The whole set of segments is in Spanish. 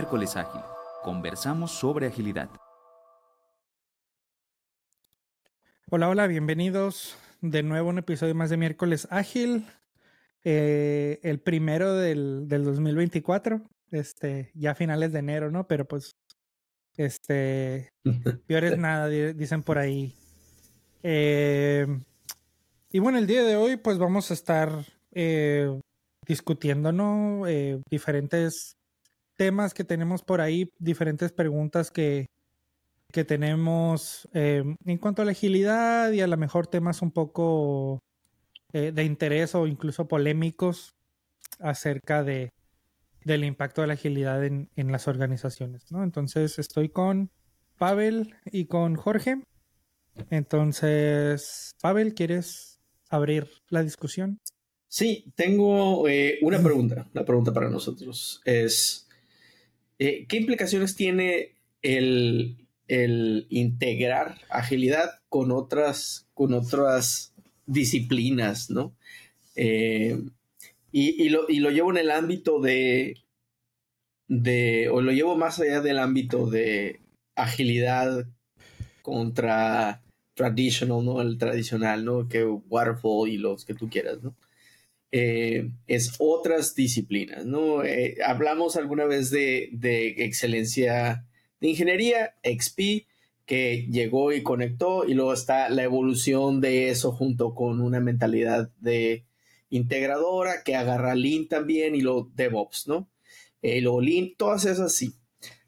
Miércoles Ágil. Conversamos sobre agilidad. Hola, hola, bienvenidos de nuevo a un episodio más de Miércoles Ágil. Eh, el primero del, del 2024. Este, ya finales de enero, ¿no? Pero pues, este, peor es nada, dicen por ahí. Eh, y bueno, el día de hoy, pues vamos a estar eh, discutiendo, ¿no? Eh, diferentes temas que tenemos por ahí, diferentes preguntas que, que tenemos eh, en cuanto a la agilidad y a lo mejor temas un poco eh, de interés o incluso polémicos acerca de del impacto de la agilidad en, en las organizaciones, ¿no? Entonces estoy con Pavel y con Jorge. Entonces, Pavel, ¿quieres abrir la discusión? Sí, tengo eh, una pregunta, una pregunta para nosotros. Es, eh, ¿qué implicaciones tiene el, integrar agilidad con otras, con otras disciplinas, ¿no? Eh, y, lo, llevo en el ámbito de, de, o lo llevo más allá del ámbito de agilidad contra traditional, ¿no? El tradicional, ¿no? Que waterfall y los que tú quieras, ¿no? Eh, es otras disciplinas, ¿no? Eh, hablamos alguna vez de, de, excelencia de ingeniería, XP, que llegó y conectó, y luego está la evolución de eso junto con una mentalidad de integradora que agarra Lean también y lo DevOps, ¿no? Eh, luego Lean, todas esas sí.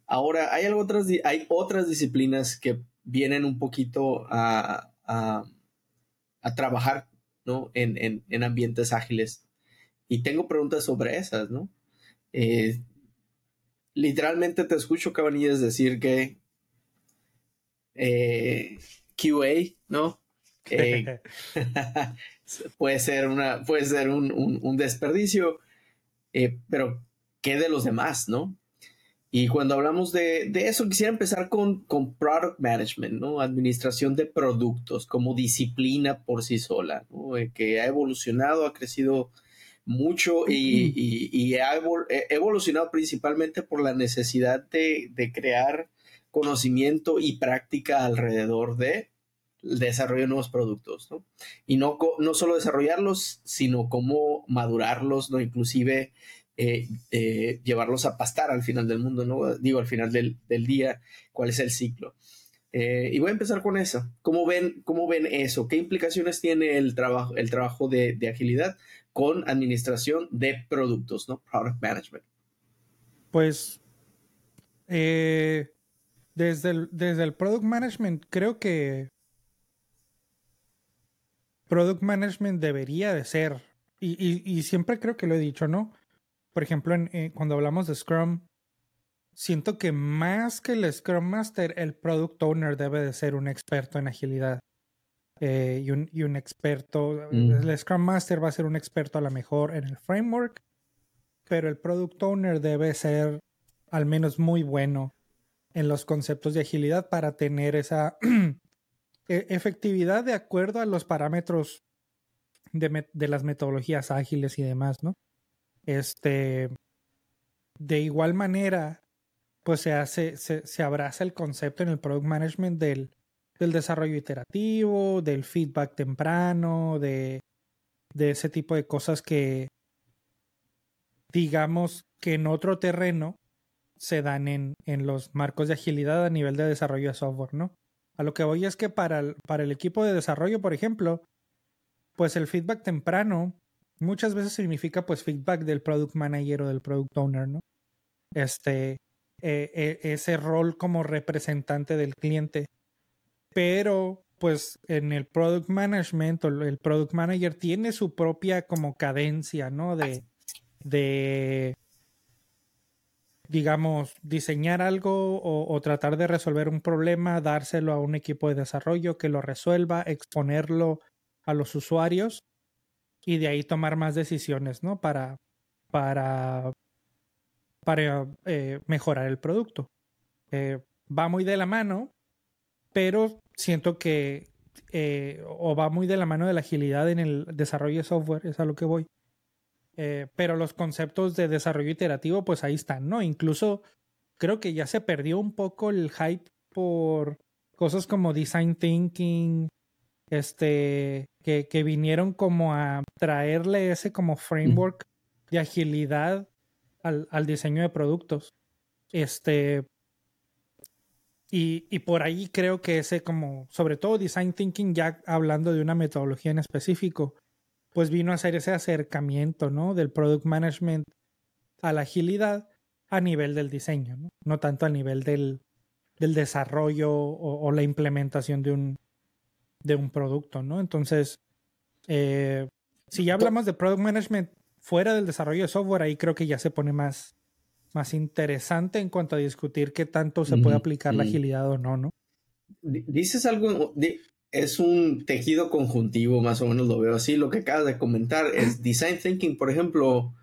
Ahora, hay, algo otras, hay otras disciplinas que vienen un poquito a, a, a trabajar ¿no? En, en, en, ambientes ágiles. Y tengo preguntas sobre esas, ¿no? Eh, literalmente te escucho, Cabanillas, decir que eh, QA, ¿no? Eh, puede ser, una, puede ser un, un, un desperdicio, eh, pero ¿qué de los demás, no? Y cuando hablamos de, de eso, quisiera empezar con, con, Product Management, ¿no? Administración de productos como disciplina por sí sola, ¿no? Eh, que ha evolucionado, ha crecido mucho y, y, y ha evolucionado principalmente por la necesidad de, de, crear conocimiento y práctica alrededor de el desarrollo de nuevos productos, ¿no? Y no, no solo desarrollarlos, sino cómo madurarlos, ¿no? Inclusive eh, eh, llevarlos a pastar al final del mundo, ¿no? Digo, al final del, del día, cuál es el ciclo. Eh, y voy a empezar con eso. ¿Cómo ven, ¿Cómo ven eso? ¿Qué implicaciones tiene el trabajo, el trabajo de, de agilidad con administración de productos, ¿no? Product Management. Pues desde, el, desde el Product Management creo que Product Management debería de ser, y, y, y siempre creo que lo he dicho, ¿no? Por ejemplo, en, eh, cuando hablamos de Scrum, siento que más que el Scrum Master, el Product Owner debe de ser un experto en agilidad. Eh, y, un, y, un, experto, mm. el Scrum Master va a ser un experto a lo mejor en el framework, pero el Product Owner debe ser al menos muy bueno en los conceptos de agilidad para tener esa e, efectividad de acuerdo a los parámetros de, de las metodologías ágiles y demás, ¿no? Este, de igual manera, pues se hace, se, se abraza el concepto en el product management del, del desarrollo iterativo, del feedback temprano, de, de ese tipo de cosas que digamos que en otro terreno se dan en, en los marcos de agilidad a nivel de desarrollo de software, ¿no? A lo que voy es que para para el equipo de desarrollo, por ejemplo, pues el feedback temprano muchas veces significa pues feedback del product manager o del product owner, ¿no? Este, eh, eh, ese rol como representante del cliente. Pero pues en el product management o el product manager tiene su propia como cadencia, ¿no? De, de digamos, diseñar algo o, tratar de resolver un problema, dárselo a un equipo de desarrollo que lo resuelva, exponerlo a los usuarios y de ahí tomar más decisiones, ¿no? Para, para, para eh, mejorar el producto. Eh, va muy de la mano, pero siento que eh, o va muy de la mano de la agilidad en el desarrollo de software, es a lo que voy. Pero los conceptos de desarrollo iterativo, pues ahí están, ¿no? Incluso creo que ya se perdió un poco el hype por cosas como design thinking, este, que, que vinieron como a traerle ese como framework de agilidad al, al diseño de productos. Este, y, y, por ahí creo que ese como, sobre todo design thinking, ya hablando de una metodología en específico, pues vino a hacer ese acercamiento, ¿no? Del product management a la agilidad a nivel del diseño, ¿no? No tanto a nivel del, del desarrollo o, o, la implementación de un, de un producto, ¿no? Entonces, eh, si ya hablamos de product management fuera del desarrollo de software, ahí creo que ya se pone más, más interesante en cuanto a discutir qué tanto se puede aplicar la agilidad o no, ¿no? Dices algo, es un tejido conjuntivo, más o menos lo veo así. Lo que acabas de comentar es design thinking, por ejemplo,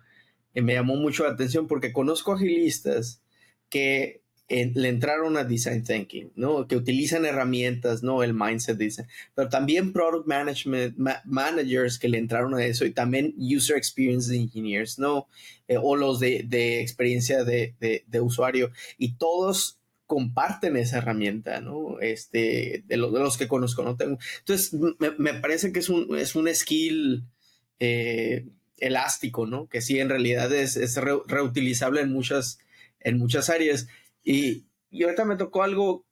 eh, me llamó mucho la atención porque conozco agilistas que le entraron a design thinking, ¿no? Que utilizan herramientas, ¿no? El mindset design, pero también product management managers que le entraron a eso y también user experience engineers, ¿no? Eh, o los de, de experiencia de, de, de, usuario y todos comparten esa herramienta, ¿no? Este, de, lo, de los que conozco, ¿no? Tengo, entonces, me, me, parece que es un, es un skill eh, elástico, ¿no? Que sí, en realidad es, es re, reutilizable en muchas, en muchas áreas. Y, y ahorita me tocó algo,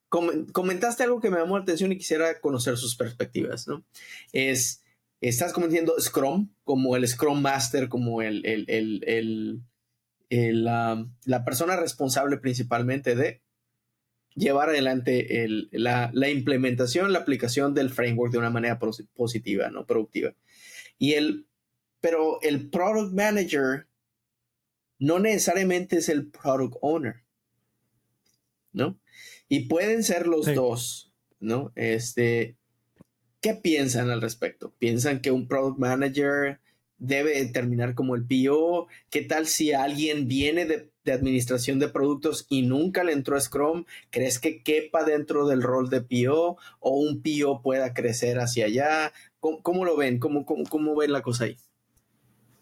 comentaste algo que me llamó la atención y quisiera conocer sus perspectivas, ¿no? Es, estás comentando Scrum como el Scrum Master, como el, el, el, el, la, persona responsable principalmente de llevar adelante el, la, la, implementación, la aplicación del framework de una manera positiva, ¿no? Productiva. Y el, pero el Product Manager no necesariamente es el Product Owner. ¿No? Y pueden ser los sí. dos, ¿no? Este, ¿qué piensan al respecto? ¿Piensan que un product manager debe terminar como el PO? ¿Qué tal si alguien viene de, de, administración de productos y nunca le entró a Scrum? ¿Crees que quepa dentro del rol de PO o un PO pueda crecer hacia allá? ¿Cómo, cómo lo ven? ¿Cómo, ¿Cómo, cómo, ven la cosa ahí?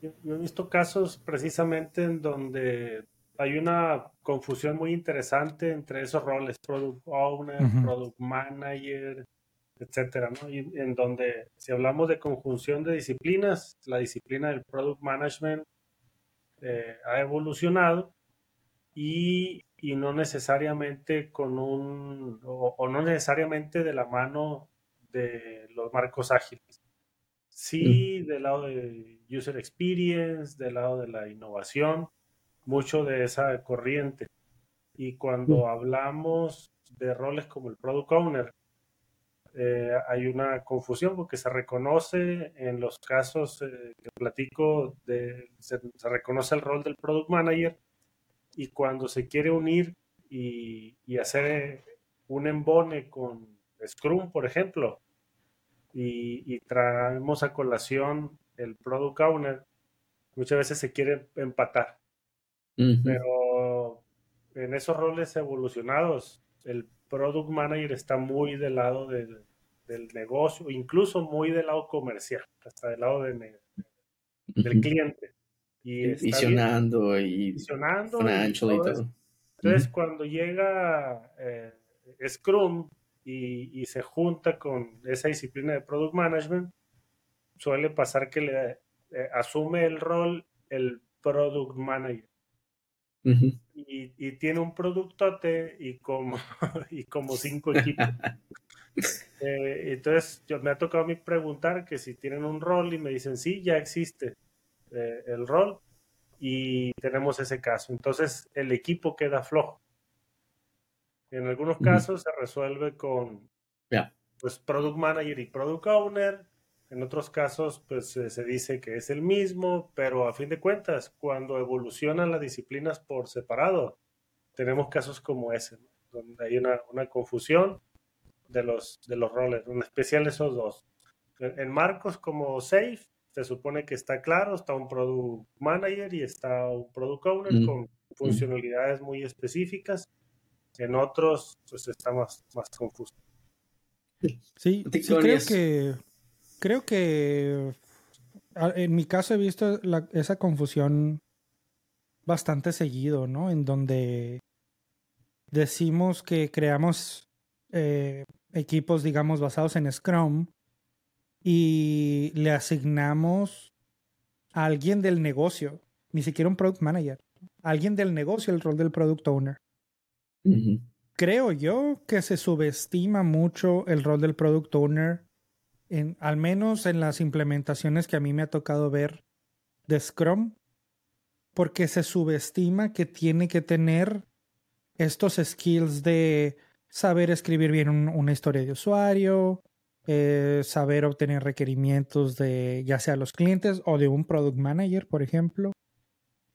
Yo he visto casos precisamente en donde hay una confusión muy interesante entre esos roles, product owner, uh -huh. product manager, etcétera, ¿no? Y en donde, si hablamos de conjunción de disciplinas, la disciplina del product management eh, ha evolucionado y, y, no necesariamente con un, o, o, no necesariamente de la mano de los marcos ágiles. Sí, -huh. del lado de user experience, del lado de la innovación, mucho de esa corriente. Y cuando hablamos de roles como el product owner, eh, hay una confusión porque se reconoce en los casos eh, que platico, de, se, se, reconoce el rol del product manager y cuando se quiere unir y, y hacer un embone con Scrum, por ejemplo, y, y traemos a colación el product owner, muchas veces se quiere empatar Uh -huh. Pero en esos roles evolucionados, el product manager está muy del lado del, del negocio, incluso muy del lado comercial, hasta del lado de, de, del uh -huh. cliente. Y visionando y visionando. Y todo Entonces, uh -huh. cuando llega eh, Scrum y, y, se junta con esa disciplina de product management, suele pasar que le eh, asume el rol el product manager. Uh -huh. y, y, tiene un productote y como, y como cinco equipos. eh, entonces, yo, me ha tocado a mí preguntar que si tienen un rol y me dicen, sí, ya existe eh, el rol y tenemos ese caso. Entonces, el equipo queda flojo. En algunos uh -huh. casos se resuelve con yeah. pues, product manager y product owner, en otros casos, pues eh, se dice que es el mismo, pero a fin de cuentas, cuando evolucionan las disciplinas por separado, tenemos casos como ese, ¿no? donde hay una, una, confusión de los, de los roles, en especial esos dos. En, en, marcos como Safe, se supone que está claro, está un Product Manager y está un Product Owner mm. con funcionalidades muy específicas. En otros, pues está más, más confuso. Sí, sí creo que creo que en mi caso he visto la, esa confusión bastante seguido, ¿no? En donde decimos que creamos eh, equipos, digamos, basados en Scrum y le asignamos a alguien del negocio, ni siquiera un product manager, alguien del negocio el rol del product owner. Creo yo que se subestima mucho el rol del product owner, al menos en las implementaciones que a mí me ha tocado ver de Scrum, porque se subestima que tiene que tener estos skills de saber escribir bien una historia de usuario, eh, saber obtener requerimientos de ya sea los clientes o de un product manager, por ejemplo,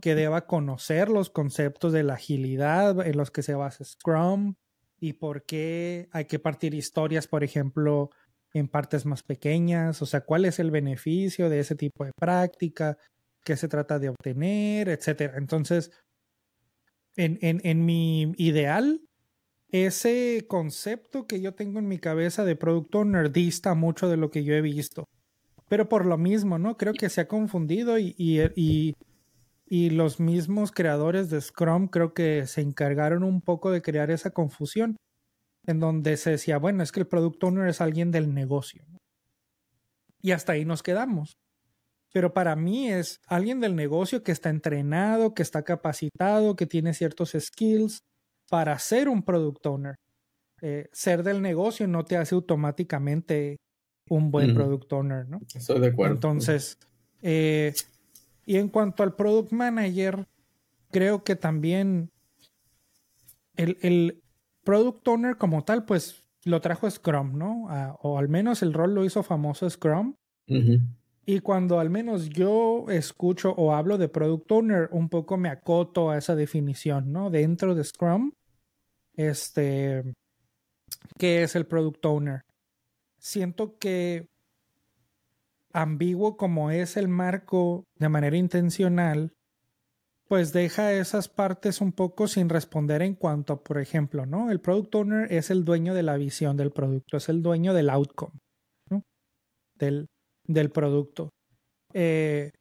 que deba conocer los conceptos de la agilidad en los que se basa Scrum y por qué hay que partir historias, por ejemplo, en partes más pequeñas, o sea, cuál es el beneficio de ese tipo de práctica, qué se trata de obtener, etcétera. Entonces, en, en, en mi ideal, ese concepto que yo tengo en mi cabeza de producto nerdista mucho de lo que yo he visto. Pero por lo mismo, ¿no? Creo que se ha confundido y, y, y, los mismos creadores de Scrum creo que se encargaron un poco de crear esa confusión en donde se decía, bueno, es que el product owner es alguien del negocio. Y hasta ahí nos quedamos. Pero para mí es alguien del negocio que está entrenado, que está capacitado, que tiene ciertos skills, para ser un product owner. Eh, ser del negocio no te hace automáticamente un buen product owner, ¿no? Estoy de acuerdo. Entonces, eh, y en cuanto al product manager, creo que también el, el product owner como tal, pues lo trajo Scrum, ¿no? o al menos el rol lo hizo famoso Scrum. Y cuando al menos yo escucho o hablo de product owner, un poco me acoto a esa definición, ¿no? Dentro de Scrum, este, ¿qué es el product owner? Siento que ambiguo como es el marco de manera intencional, pues deja esas partes un poco sin responder en cuanto, por ejemplo, ¿no? El product owner es el dueño de la visión del producto, es el dueño del outcome, ¿no? Del, del producto. Eh,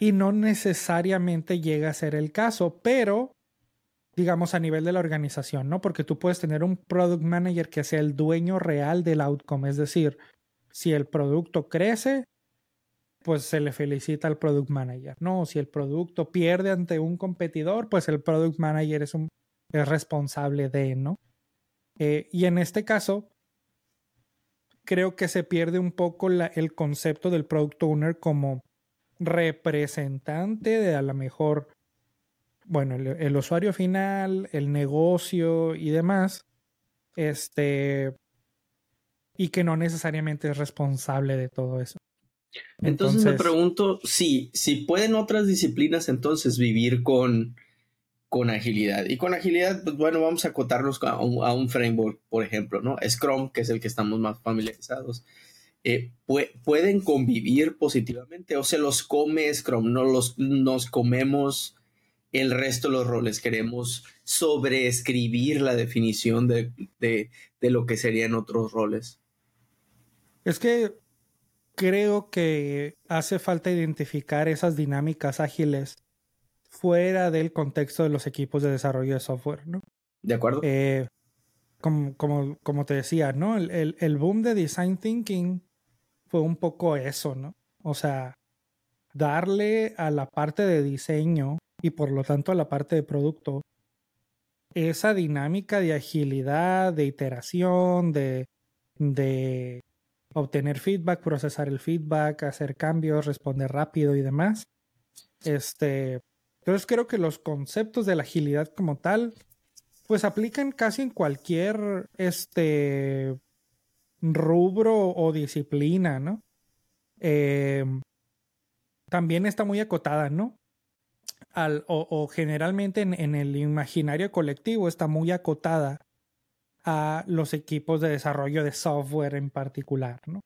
y no necesariamente llega a ser el caso, pero digamos, a nivel de la organización, ¿no? Porque tú puedes tener un product manager que sea el dueño real del outcome, es decir, si el producto crece, pues se le felicita al product manager, ¿no? Si el producto pierde ante un competidor, pues el product manager es, un, es responsable de, ¿no? Eh, y en este caso, creo que se pierde un poco la, el concepto del product owner como representante de a lo mejor bueno, el, usuario final, el negocio y demás, este, y que no necesariamente es responsable de todo eso. Entonces, me pregunto si, si pueden otras disciplinas entonces vivir con, con agilidad. Y con agilidad, pues bueno, vamos a acotarnos a un, framework, por ejemplo, ¿no? Scrum, que es el que estamos más familiarizados. Eh, pueden convivir positivamente o se los come Scrum, no los nos comemos el resto de los roles. Queremos sobreescribir la definición de, lo que serían otros roles. Es que creo que hace falta identificar esas dinámicas ágiles fuera del contexto de los equipos de desarrollo de software, ¿no? De acuerdo. Eh, como, como, te decía, ¿no? El, el, boom de design thinking fue un poco eso, ¿no? O sea, darle a la parte de diseño y por lo tanto a la parte de producto, esa dinámica de agilidad, de iteración, de, de obtener feedback, procesar el feedback, hacer cambios, responder rápido y demás. Este, entonces creo que los conceptos de la agilidad como tal, pues aplican casi en cualquier este rubro o disciplina, ¿no? Eh, también está muy acotada, ¿no? o, generalmente en, el imaginario colectivo está muy acotada a los equipos de desarrollo de software en particular, ¿no?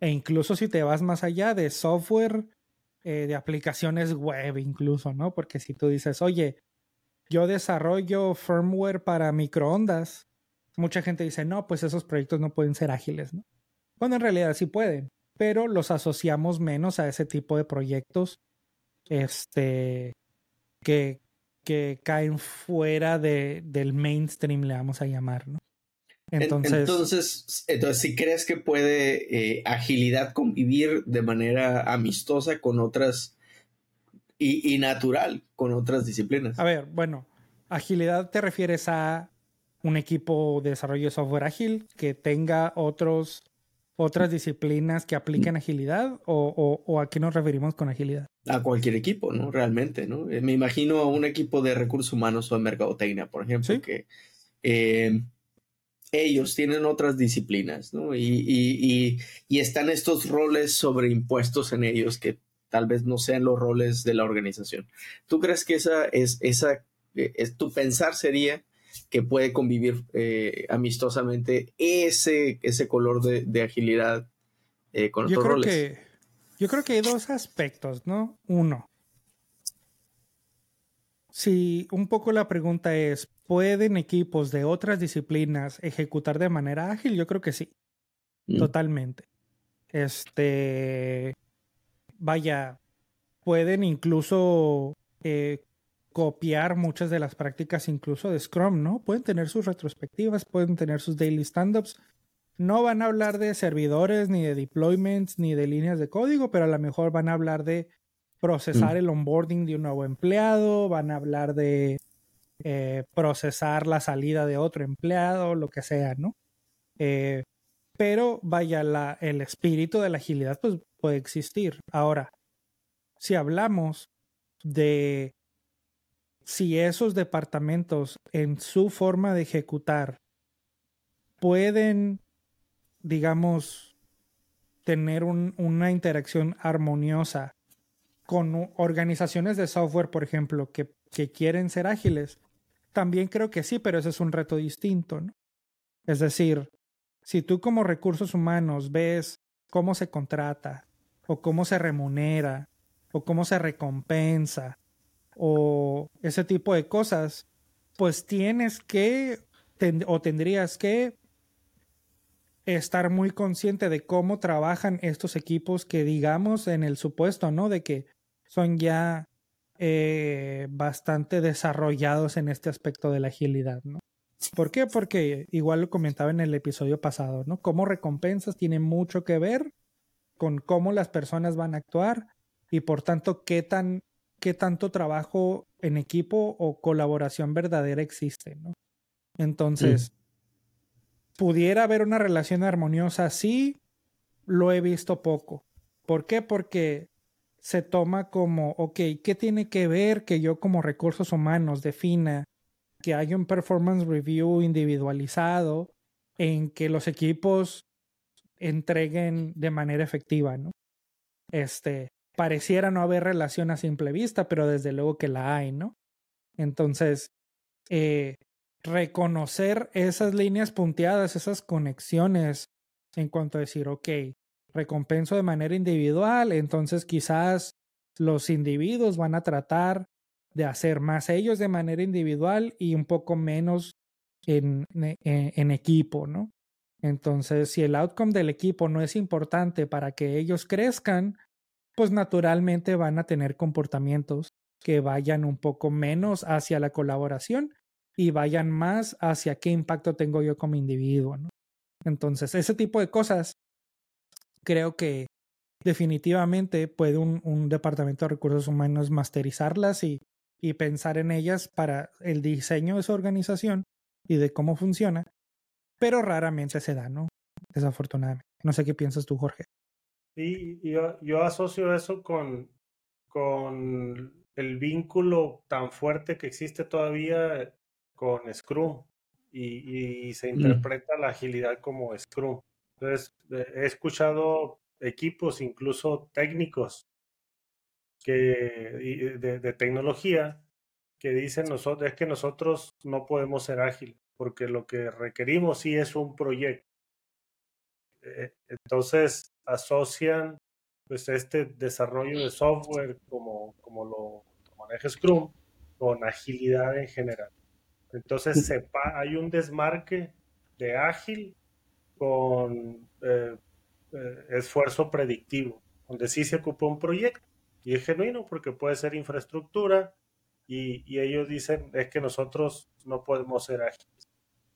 E incluso si te vas más allá de software, eh, de aplicaciones web incluso, ¿no? Porque si tú dices, oye, yo desarrollo firmware para microondas, mucha gente dice, no, pues esos proyectos no pueden ser ágiles, ¿no? Bueno, en realidad sí pueden, pero los asociamos menos a ese tipo de proyectos este, que, que caen fuera de, del mainstream, le vamos a llamar, ¿no? Entonces, entonces, entonces si crees que puede eh, agilidad convivir de manera amistosa con otras y, y, natural con otras disciplinas. A ver, bueno, agilidad te refieres a un equipo de desarrollo de software ágil que tenga otros otras disciplinas que apliquen agilidad o, o, a qué nos referimos con agilidad? A cualquier equipo, ¿no? Realmente, ¿no? Eh, me imagino a un equipo de recursos humanos o de mercadotecnia, por ejemplo, que eh, ellos tienen otras disciplinas, ¿no? Y, y, y, están estos roles sobreimpuestos en ellos que tal vez no sean los roles de la organización. ¿Tú crees que esa es, esa, eh, es, tu pensar sería que puede convivir eh, amistosamente ese, ese color de, agilidad eh, con otros yo creo roles. Que, yo creo que hay dos aspectos, ¿no? Uno, si un poco la pregunta es, ¿pueden equipos de otras disciplinas ejecutar de manera ágil? Yo creo que sí, mm. totalmente. Este, vaya, pueden incluso eh, copiar muchas de las prácticas incluso de Scrum, ¿no? Pueden tener sus retrospectivas, pueden tener sus daily stand-ups. No van a hablar de servidores, ni de deployments, ni de líneas de código, pero a lo mejor van a hablar de procesar mm. el onboarding de un nuevo empleado, van a hablar de eh, procesar la salida de otro empleado, lo que sea, ¿no? Eh, pero vaya, la, el espíritu de la agilidad pues, puede existir. Ahora, si hablamos de si esos departamentos en su forma de ejecutar pueden, digamos, tener una interacción armoniosa con organizaciones de software, por ejemplo, que, que, quieren ser ágiles, también creo que sí, pero ese es un reto distinto, ¿no? Es decir, si tú como recursos humanos ves cómo se contrata, o cómo se remunera, o cómo se recompensa, o ese tipo de cosas, pues tienes que o tendrías que estar muy consciente de cómo trabajan estos equipos que digamos en el supuesto, ¿no? De que son ya eh, bastante desarrollados en este aspecto de la agilidad, ¿no? ¿Por qué? Porque igual lo comentaba en el episodio pasado, ¿no? Cómo recompensas tiene mucho que ver con cómo las personas van a actuar y por tanto qué tan qué tanto trabajo en equipo o colaboración verdadera existe, ¿no? Entonces, pudiera haber una relación armoniosa, sí, lo he visto poco. ¿Por qué? Porque se toma como, ok, ¿qué tiene que ver que yo como recursos humanos defina que hay un performance review individualizado en que los equipos entreguen de manera efectiva, ¿no? Este, pareciera no haber relación a simple vista, pero desde luego que la hay, ¿no? Entonces, eh, reconocer esas líneas punteadas, esas conexiones en cuanto a decir, ok, recompenso de manera individual, entonces quizás los individuos van a tratar de hacer más ellos de manera individual y un poco menos en, en, en equipo, ¿no? Entonces, si el outcome del equipo no es importante para que ellos crezcan, pues naturalmente van a tener comportamientos que vayan un poco menos hacia la colaboración y vayan más hacia qué impacto tengo yo como individuo. ¿no? Entonces, ese tipo de cosas creo que definitivamente puede un, un departamento de recursos humanos masterizarlas y, y pensar en ellas para el diseño de su organización y de cómo funciona, pero raramente se da, ¿no? Desafortunadamente. No sé qué piensas tú, Jorge. Sí, yo, yo asocio eso con, con el vínculo tan fuerte que existe todavía con Scrum y, y se mm. interpreta la agilidad como Scrum. Entonces, he escuchado equipos, incluso técnicos, que, de, de tecnología, que dicen nosotros, es que nosotros no podemos ser ágiles, porque lo que requerimos sí es un proyecto. Eh, entonces, asocian pues este desarrollo de software como, como lo maneja Scrum con agilidad en general. Entonces sepa, hay un desmarque de ágil con eh, eh, esfuerzo predictivo, donde sí se ocupa un proyecto y es genuino porque puede ser infraestructura, y, ellos dicen es que nosotros no podemos ser ágiles.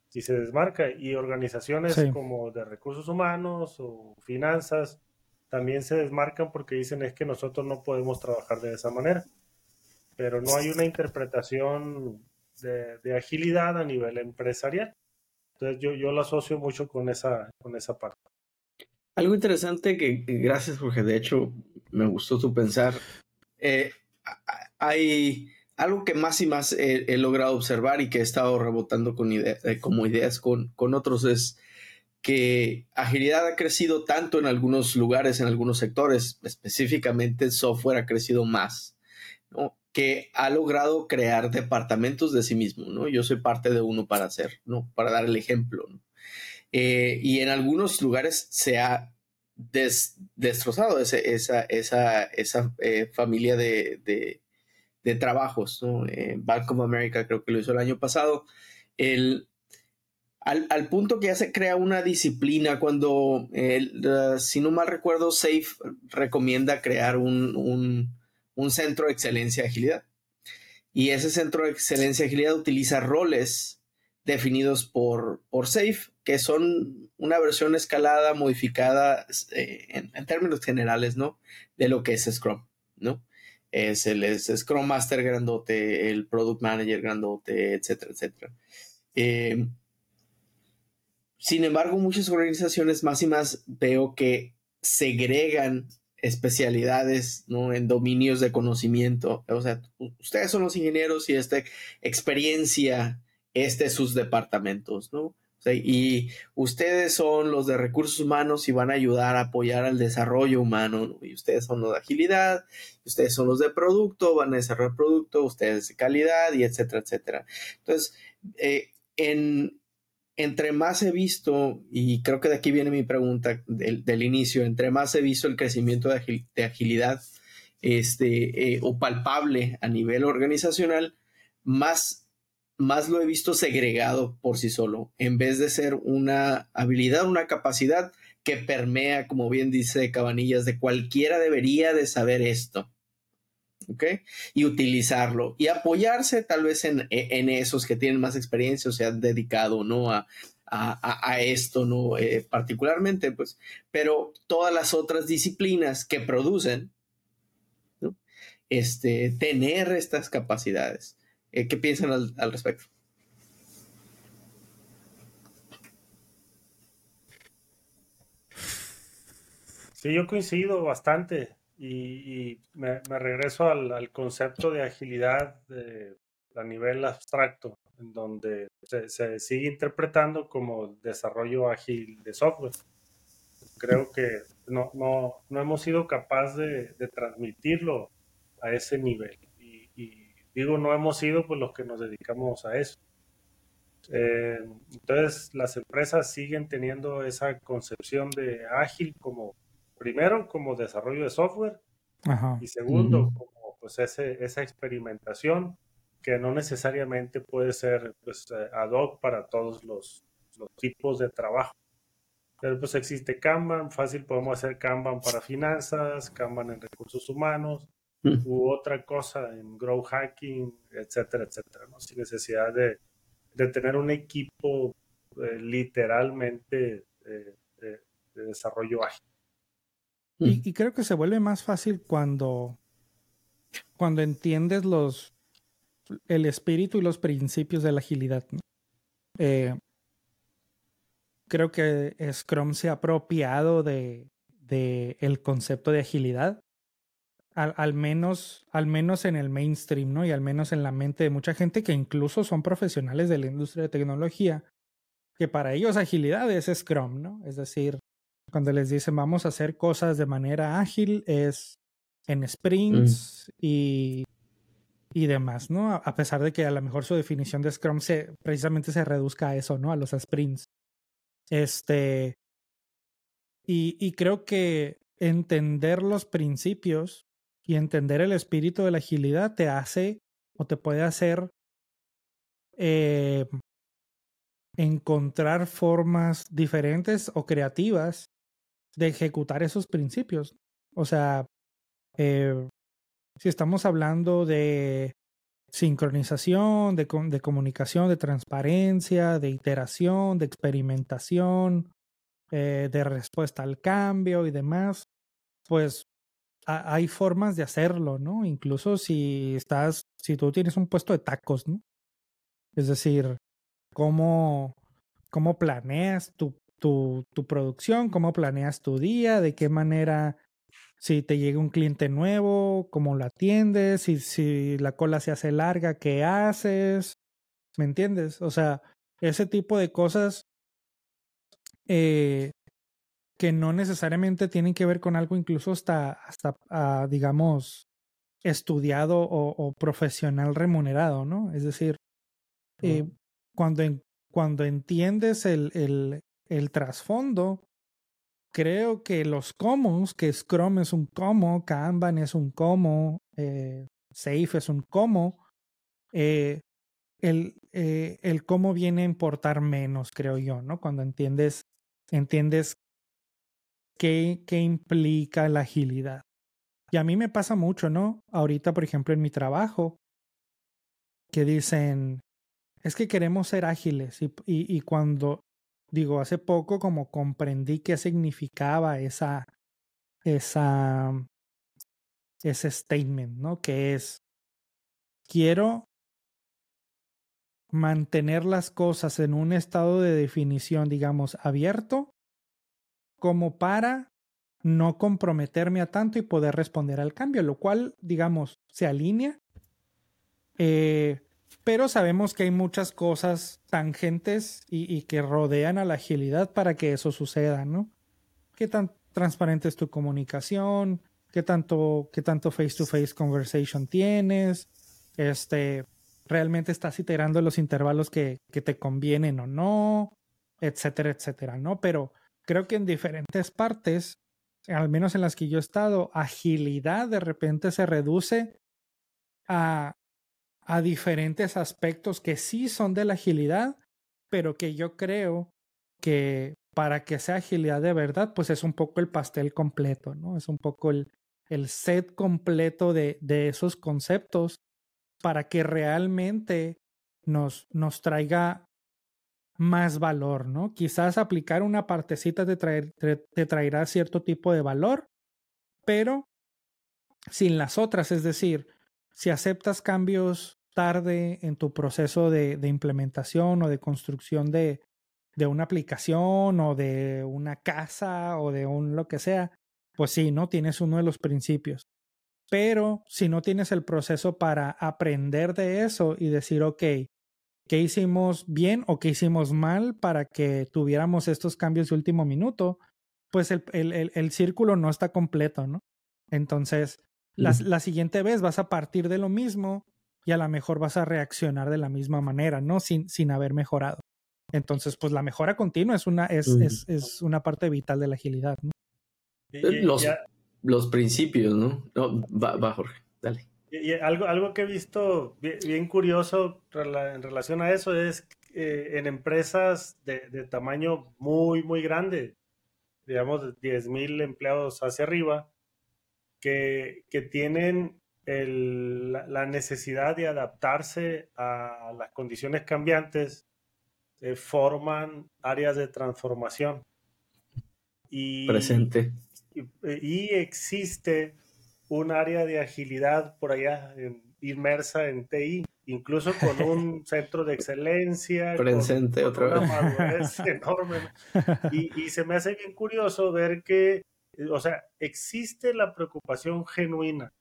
Si se desmarca y organizaciones como de recursos humanos o finanzas también se desmarcan porque dicen es que nosotros no podemos trabajar de esa manera. Pero no hay una interpretación de, agilidad a nivel empresarial. Entonces yo, yo lo asocio mucho con esa, con esa parte. Algo interesante que, gracias Jorge, de hecho me gustó tu pensar. Eh, hay algo que más y más he, logrado observar y que he estado rebotando con eh, como ideas con, con otros es que agilidad ha crecido tanto en algunos lugares, en algunos sectores, específicamente software ha crecido más, ¿no? Que ha logrado crear departamentos de sí mismo, ¿no? Yo soy parte de uno para hacer, ¿no? Para dar el ejemplo, eh, y en algunos lugares se ha destrozado esa, esa, esa eh, familia de, de trabajos. ¿no? Eh, Bank of America creo que lo hizo el año pasado. El, al, punto que ya se crea una disciplina cuando, si no mal recuerdo, Safe recomienda crear un, centro de excelencia de agilidad. Y ese centro de excelencia de agilidad utiliza roles definidos por, por Safe, que son una versión escalada, modificada eh, en, en, términos generales, ¿no? De lo que es Scrum, ¿no? es el Scrum Master grandote, el Product Manager grandote, etcétera, etcétera. Em, sin embargo, muchas organizaciones más y más veo que segregan especialidades ¿no? en dominios de conocimiento. O sea, ustedes son los ingenieros y esta experiencia, este sus departamentos, ¿no? y ustedes son los de recursos humanos y van a ayudar a apoyar al desarrollo humano, y ustedes son los de agilidad, ustedes son los de producto, van a desarrollar producto, ustedes de calidad, y etcétera, etcétera. Entonces, eh, en, entre más he visto, y creo que de aquí viene mi pregunta del, inicio, entre más he visto el crecimiento de, agilidad este, eh, o palpable a nivel organizacional, más más lo he visto segregado por sí solo, en vez de ser una habilidad, una capacidad que permea, como bien dice Cabanillas, de cualquiera debería de saber esto. ¿Ok? Y utilizarlo y apoyarse tal vez en, esos que tienen más experiencia o se han dedicado, ¿no? A, a, esto, ¿no? Eh, particularmente, pues, pero todas las otras disciplinas que producen. Este, tener estas capacidades. Eh, ¿Qué piensan al, respecto? Sí, yo coincido bastante y, me, regreso al, concepto de agilidad a nivel abstracto, en donde se, sigue interpretando como desarrollo ágil de software. Creo que no, hemos sido capaces de, transmitirlo a ese nivel. Digo, no hemos sido pues los que nos dedicamos a eso. Eh, entonces, las empresas siguen teniendo esa concepción de ágil como, primero, como desarrollo de software y segundo, como pues ese, esa experimentación que no necesariamente puede ser pues, eh, ad hoc para todos los, los tipos de trabajo. Pero pues existe Kanban, fácil podemos hacer Kanban para finanzas, Kanban en recursos humanos, u otra cosa en grow hacking, etcétera, etcétera, ¿no? sin necesidad de, tener un equipo eh, literalmente eh, de, desarrollo ágil. Y, creo que se vuelve más fácil cuando, cuando entiendes los el espíritu y los principios de la agilidad. Eh, creo que Scrum se ha apropiado de, de el concepto de agilidad al, menos, al menos en el mainstream, ¿no? Y al menos en la mente de mucha gente que incluso son profesionales de la industria de tecnología, que para ellos agilidad es Scrum, ¿no? Es decir, cuando les dicen vamos a hacer cosas de manera ágil, es en sprints y, y demás, ¿no? A pesar de que a lo mejor su definición de Scrum se, precisamente se reduzca a eso, ¿no? A los sprints. Este. Y, y creo que entender los principios y entender el espíritu de la agilidad te hace o te puede hacer eh, encontrar formas diferentes o creativas de ejecutar esos principios. O sea, eh, si estamos hablando de sincronización, de, de, comunicación, de transparencia, de iteración, de experimentación, eh, de respuesta al cambio y demás, pues hay formas de hacerlo, ¿no? Incluso si estás, si tú tienes un puesto de tacos, ¿no? Es decir, cómo, cómo planeas tu, tu, tu producción, cómo planeas tu día, de qué manera si te llega un cliente nuevo, cómo lo atiendes, si, si la cola se hace larga, qué haces, ¿me entiendes? O sea, ese tipo de cosas eh, que no necesariamente tienen que ver con algo incluso hasta, hasta ah, digamos, estudiado o, profesional remunerado, ¿no? Es decir, eh, cuando, cuando entiendes el, el, el trasfondo, creo que los comos, que Scrum es un como, Kanban es un como, eh, Safe es un como, eh, el, eh, el cómo viene a importar menos, creo yo, ¿no? Cuando entiendes, entiendes qué, qué implica la agilidad. Y a mí me pasa mucho, ¿no? Ahorita, por ejemplo, en mi trabajo, que dicen, es que queremos ser ágiles y, y cuando digo, hace poco como comprendí qué significaba esa, esa, ese statement, ¿no? Que es, quiero mantener las cosas en un estado de definición, digamos, abierto, como para no comprometerme a tanto y poder responder al cambio, lo cual, digamos, se alinea. Eh, pero sabemos que hay muchas cosas tangentes y, que rodean a la agilidad para que eso suceda, ¿no? ¿Qué tan transparente es tu comunicación? ¿Qué tanto, qué tanto face-to-face conversation tienes? Este, ¿Realmente estás iterando los intervalos que, que te convienen o no? Etcétera, etcétera, ¿no? Pero creo que en diferentes partes, al menos en las que yo he estado, agilidad de repente se reduce a a diferentes aspectos que sí son de la agilidad, pero que yo creo que para que sea agilidad de verdad, pues es un poco el pastel completo, ¿no? Es un poco el, el set completo de, de esos conceptos para que realmente nos, nos traiga más valor, ¿no? Quizás aplicar una partecita te, te traerá cierto tipo de valor, pero sin las otras, es decir, si aceptas cambios tarde en tu proceso de, de implementación o de construcción de, de, una aplicación o de una casa o de un lo que sea, pues sí, ¿no? Tienes uno de los principios. Pero si no tienes el proceso para aprender de eso y decir, ok, ¿qué hicimos bien o qué hicimos mal para que tuviéramos estos cambios de último minuto? Pues el, el, el, círculo no está completo, ¿no? Entonces, la, la, siguiente vez vas a partir de lo mismo y a lo mejor vas a reaccionar de la misma manera, ¿no? Sin, sin haber mejorado. Entonces, pues la mejora continua es una, es, es, es una parte vital de la agilidad, ¿no? Los, los principios, ¿no? va, Jorge, dale. Y, algo, algo que he visto bien, curioso en relación a eso es eh, en empresas de, de, tamaño muy, muy grande, digamos, 10 mil empleados hacia arriba, que, que tienen el, la necesidad de adaptarse a las condiciones cambiantes eh, forman áreas de transformación. Y, Presente. Y, existe un área de agilidad por allá inmersa en TI, incluso con un centro de excelencia. Presente otra vez. enorme. Y, y se me hace bien curioso ver que, o sea, existe la preocupación genuina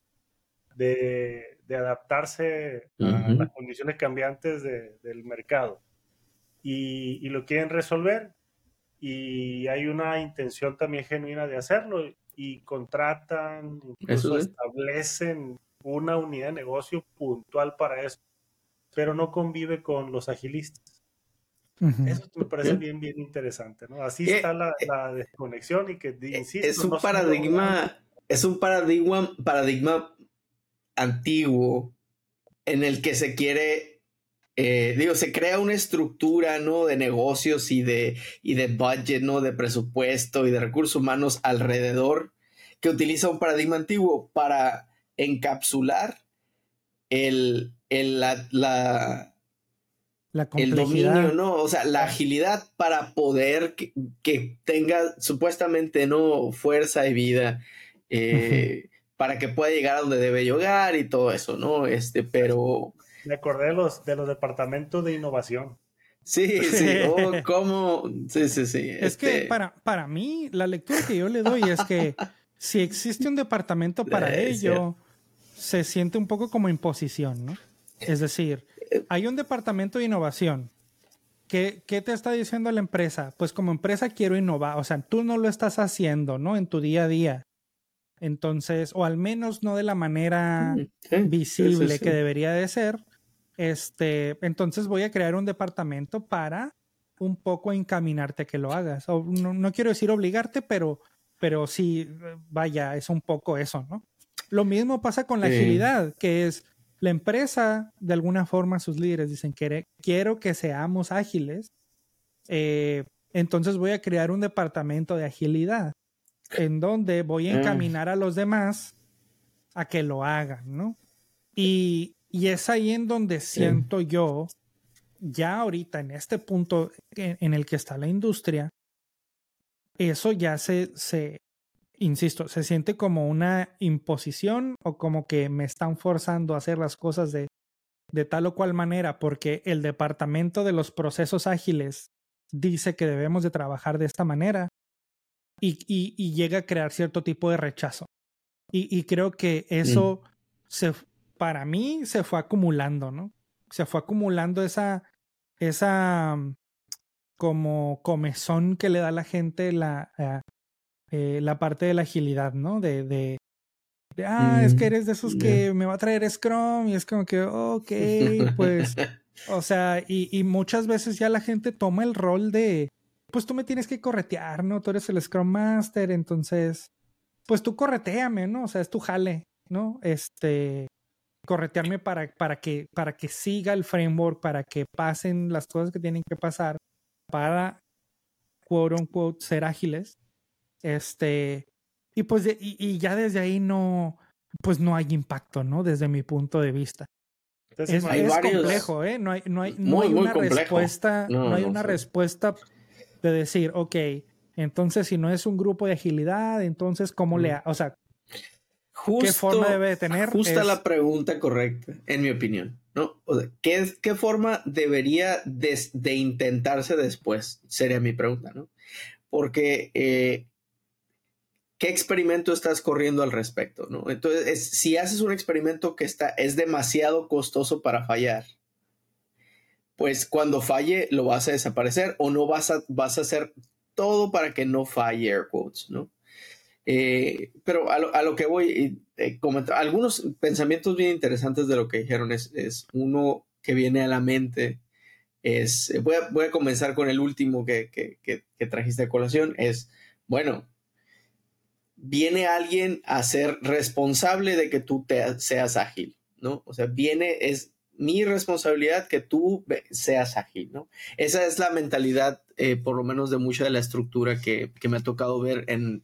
de, adaptarse a las condiciones cambiantes del mercado. Y, lo quieren resolver. Y hay una intención también genuina de hacerlo. Y contratan, incluso establecen una unidad de negocio puntual para eso, pero no convive con los agilistas. Eso me parece bien, bien interesante, ¿no? Así eh, está la, eh, la, desconexión y que, eh, insisto, es un paradigma, es un paradigma, paradigma antiguo en el que se quiere, eh, digo, se crea una estructura, ¿no? De negocios y de, y de budget, ¿no? De presupuesto y de recursos humanos alrededor que utiliza un paradigma antiguo para encapsular el, el, la, la, el dominio, ¿no? O sea, la agilidad para poder que, tenga supuestamente, ¿no? Fuerza y vida. Eh, para que pueda llegar a donde debe llegar y todo eso, ¿no? Este, pero... Me acordé de los, de los departamentos de innovación. Sí, sí, oh, ¿cómo? Sí, sí, sí. Es que este para, para mí, la lectura que yo le doy es que si existe un departamento para ello, se siente un poco como imposición, ¿no? Es decir, hay un departamento de innovación. ¿Qué, ¿Qué, te está diciendo la empresa? Pues como empresa quiero innovar, o sea, tú no lo estás haciendo, ¿no? En tu día a día. Entonces, o al menos no de la manera mm, visible que debería de ser. Este, entonces voy a crear un departamento para un poco encaminarte a que lo hagas. O no, quiero decir obligarte, pero, pero sí, vaya, es un poco eso, ¿no? Lo mismo pasa con la agilidad, que es la empresa, de alguna forma, sus líderes dicen, quiero que seamos ágiles, eh, entonces voy a crear un departamento de agilidad en donde voy a mm. encaminar a los demás a que lo hagan, ¿no? Y, es ahí en donde siento yo, ya ahorita en este punto en, el que está la industria, eso ya se, se, insisto, se siente como una imposición o como que me están forzando a hacer las cosas de, de tal o cual manera, porque el departamento de los procesos ágiles dice que debemos de trabajar de esta manera y, llega a crear cierto tipo de rechazo. Y, creo que eso mm. se, para mí se fue acumulando, ¿no? Se fue acumulando esa, esa mm, como comezón que le da a la gente la, eh, eh, la parte de la agilidad, ¿no? De, de, ah, es que eres de esos que me va a traer Scrum y es como que, ok, pues, o sea, y, y muchas veces ya la gente toma el rol de, pues tú me tienes que corretear, ¿no? Tú eres el Scrum Master, entonces, pues tú correteame, ¿no? O sea, es tu jale, ¿no? Este, corretearme para, para, que, para que siga el framework, para que pasen las cosas que tienen que pasar para, quote unquote, ser ágiles. Este, y pues, y, ya desde ahí no, pues no hay impacto, ¿no? Desde mi punto de vista. es, complejo, ¿eh? No hay, no hay, no hay una respuesta, no, hay una respuesta de decir, ok, entonces si no es un grupo de agilidad, entonces cómo le, o sea, ¿qué forma debe tener? Justa la pregunta correcta, en mi opinión, ¿no? O sea, ¿qué, ¿qué, forma debería de, intentarse después? Sería mi pregunta, ¿no? Porque, eh, ¿qué experimento estás corriendo al respecto, no? Entonces, si haces un experimento que está, es demasiado costoso para fallar, pues cuando falle lo vas a desaparecer o no vas a, vas a hacer todo para que no falle, air quotes, ¿no? Eh, pero a lo, que voy, eh, comentar, algunos pensamientos bien interesantes de lo que dijeron es, uno que viene a la mente, es, voy a, voy a comenzar con el último que, que, que, trajiste a colación, es, bueno, viene alguien a ser responsable de que tú te, seas ágil, ¿no? O sea, viene, es, mi responsabilidad que tú seas ágil, ¿no? Esa es la mentalidad, eh, por lo menos de mucha de la estructura que, me ha tocado ver en,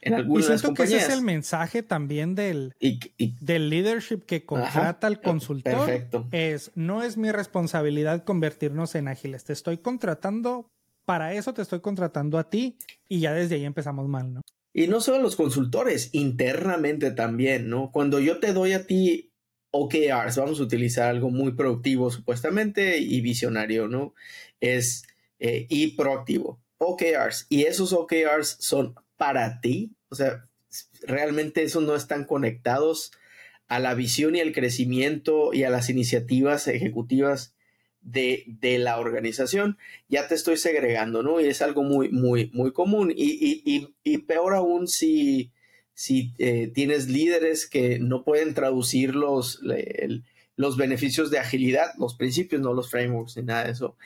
en algunas y siento que ese es el mensaje también del, del leadership que contrata al consultor. Perfecto. Es, no es mi responsabilidad convertirnos en ágiles, te estoy contratando, para eso te estoy contratando a ti y ya desde ahí empezamos mal, ¿no? Y no solo los consultores, internamente también, ¿no? Cuando yo te doy a ti OKRs, vamos a utilizar algo muy productivo supuestamente y visionario, ¿no? Es eh, y proactivo. OKRs. Y esos OKRs son para ti. O sea, realmente esos no están conectados a la visión y al crecimiento y a las iniciativas ejecutivas de, la organización, ya te estoy segregando, ¿no? Y es algo muy, muy, muy común. y, y peor aún si si eh, tienes líderes que no pueden traducir los, los beneficios de agilidad, los principios, no los frameworks ni nada de eso,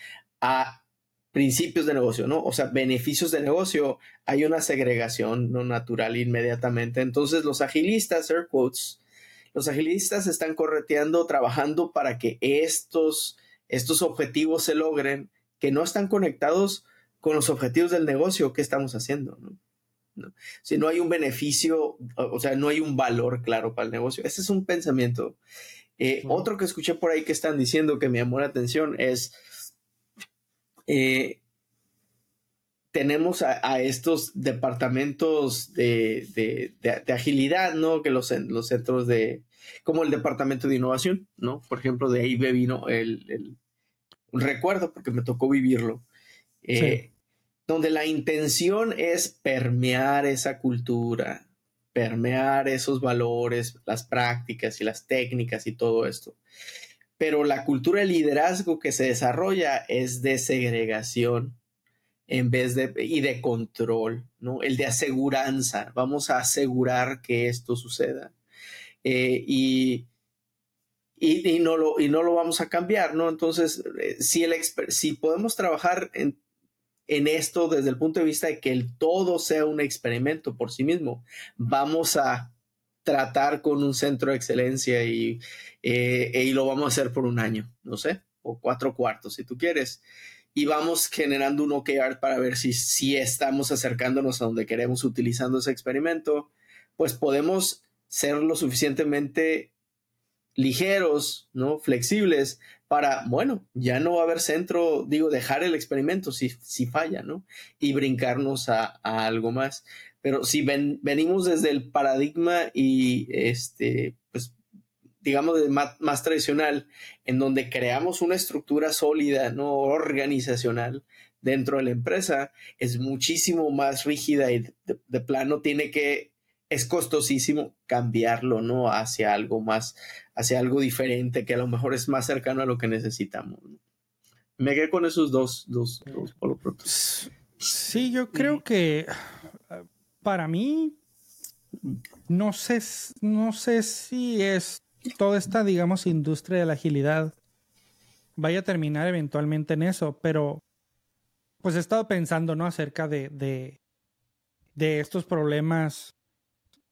a principios de negocio, ¿no? O sea, beneficios de negocio, hay una segregación no natural inmediatamente. Entonces, los agilistas, air quotes, los agilistas están correteando, trabajando para que estos, estos objetivos se logren, que no están conectados con los objetivos del negocio que estamos haciendo, ¿no? Si no hay un beneficio, o sea, no hay un valor claro para el negocio. Ese es un pensamiento Eh, otro que escuché por ahí que están diciendo que me llamó la atención es, eh, tenemos a, estos departamentos de, agilidad, ¿no? Que los, los centros de, como el departamento de innovación, ¿no? Por ejemplo, de ahí vino el, un recuerdo porque me tocó vivirlo. Eh, donde la intención es permear esa cultura, permear esos valores, las prácticas y las técnicas y todo esto. Pero la cultura de liderazgo que se desarrolla es de segregación en vez de y de control, ¿no? El de aseguranza. Vamos a asegurar que esto suceda. Eh, y, y, no lo, y no lo vamos a cambiar, ¿no? Entonces, eh, si, el si podemos trabajar en en esto desde el punto de vista de que el todo sea un experimento por sí mismo. Vamos a tratar con un centro de excelencia y, eh, lo vamos a hacer por un año, no sé, o cuatro cuartos si tú quieres. Y vamos generando un OKR para ver si, si estamos acercándonos a donde queremos utilizando ese experimento, pues podemos ser lo suficientemente ligeros, ¿no? Flexibles para, bueno, ya no va a haber centro, digo, dejar el experimento si, si falla, ¿no? Y brincarnos a, algo más. Pero si ven, venimos desde el paradigma y este, pues, digamos, más, más, tradicional, en donde creamos una estructura sólida, ¿no? Organizacional dentro de la empresa, es muchísimo más rígida y de plano tiene que es costosísimo cambiarlo, ¿no? Hacia algo más, hacia algo diferente, que a lo mejor es más cercano a lo que necesitamos. Me quedé con esos dos, dos, dos Sí, yo creo que para mí, no sé, no sé si es toda esta, digamos, industria de la agilidad vaya a terminar eventualmente en eso, pero pues he estado pensando, ¿no? Acerca de, de, de estos problemas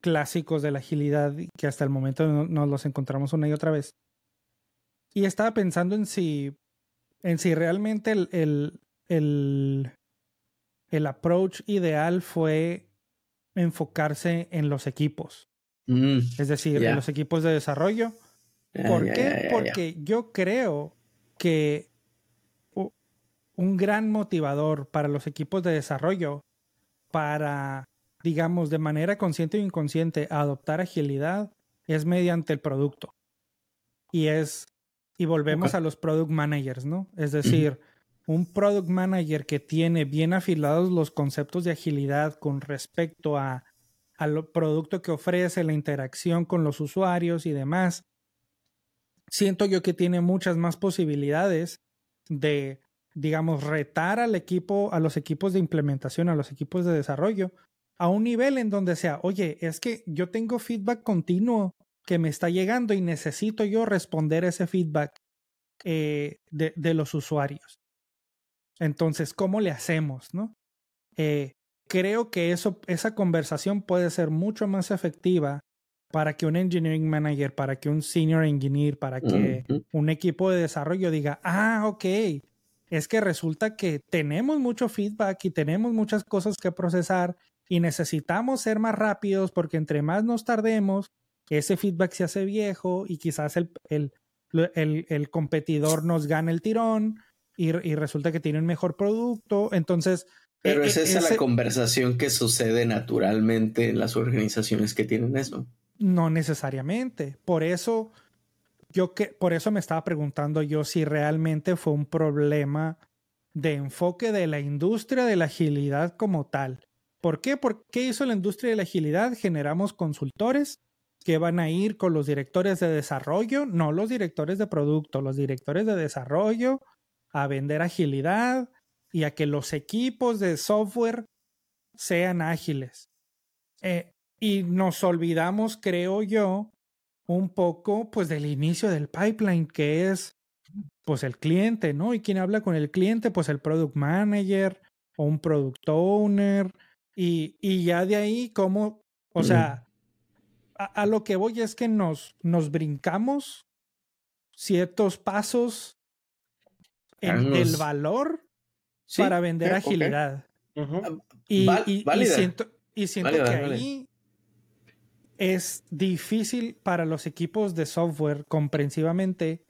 clásicos de la agilidad que hasta el momento nos los encontramos una y otra vez. Y estaba pensando en si, en si realmente el, el, el, el approach ideal fue enfocarse en los equipos. Mm, es decir, en los equipos de desarrollo. ¿Por qué? Porque yo creo que un gran motivador para los equipos de desarrollo para digamos, de manera consciente o inconsciente, adoptar agilidad es mediante el producto. Y es, y volvemos a los product managers, ¿no? Es decir, un product manager que tiene bien afilados los conceptos de agilidad con respecto a al producto que ofrece, la interacción con los usuarios y demás, siento yo que tiene muchas más posibilidades de, digamos, retar al equipo, a los equipos de implementación, a los equipos de desarrollo, a un nivel en donde sea, oye, es que yo tengo feedback continuo que me está llegando y necesito yo responder ese feedback eh, de, los usuarios. Entonces, ¿cómo le hacemos? ¿no? Eh, creo que eso, esa conversación puede ser mucho más efectiva para que un engineering manager, para que un senior engineer, para que un equipo de desarrollo diga, ah, ok, es que resulta que tenemos mucho feedback y tenemos muchas cosas que procesar y necesitamos ser más rápidos porque entre más nos tardemos, ese feedback se hace viejo y quizás el, el, el, competidor nos gana el tirón y, y, resulta que tiene un mejor producto. Entonces... Pero e, es esa la conversación que sucede naturalmente en las organizaciones que tienen eso. No necesariamente. Por eso, yo que, por eso me estaba preguntando yo si realmente fue un problema de enfoque de la industria de la agilidad como tal. ¿Por qué? ¿Por qué hizo la industria de la agilidad? Generamos consultores que van a ir con los directores de desarrollo, no los directores de producto, los directores de desarrollo a vender agilidad y a que los equipos de software sean ágiles. Eh, y nos olvidamos, creo yo, un poco pues del inicio del pipeline, que es pues el cliente, ¿no? Y quién habla con el cliente, pues el product manager o un product owner y, y ya de ahí, como, o sea, a, lo que voy es que nos, nos brincamos ciertos pasos en el valor para vender agilidad. Ah, y, y, siento, y siento que ahí es difícil para los equipos de software comprensivamente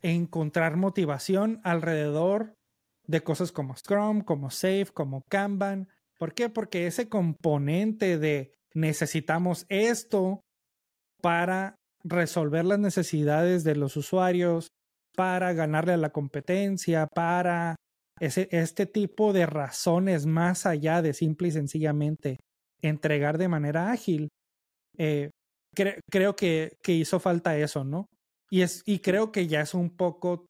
encontrar motivación alrededor de cosas como Scrum, como Safe, como Kanban. ¿Por qué? Porque ese componente de necesitamos esto para resolver las necesidades de los usuarios, para ganarle a la competencia, para ese, este tipo de razones más allá de simple y sencillamente entregar de manera ágil, eh, creo que, que, hizo falta eso, ¿no? Y, es, y creo que ya es un poco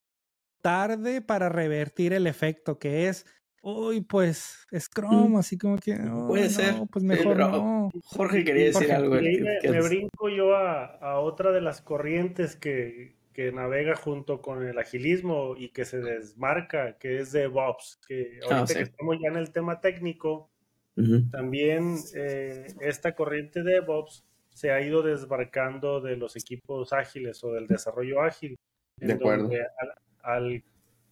tarde para revertir el efecto que es, uy, pues Scrum, mm. así como que... Puede ser. Pues mejor no. Jorge quería decir algo. me, brinco yo a, a, otra de las corrientes que, que navega junto con el agilismo y que se desmarca, que es DevOps, que ah, ahorita que estamos ya en el tema técnico, también eh, esta corriente DevOps se ha ido desbarcando de los equipos ágiles o del desarrollo ágil. De acuerdo. Al,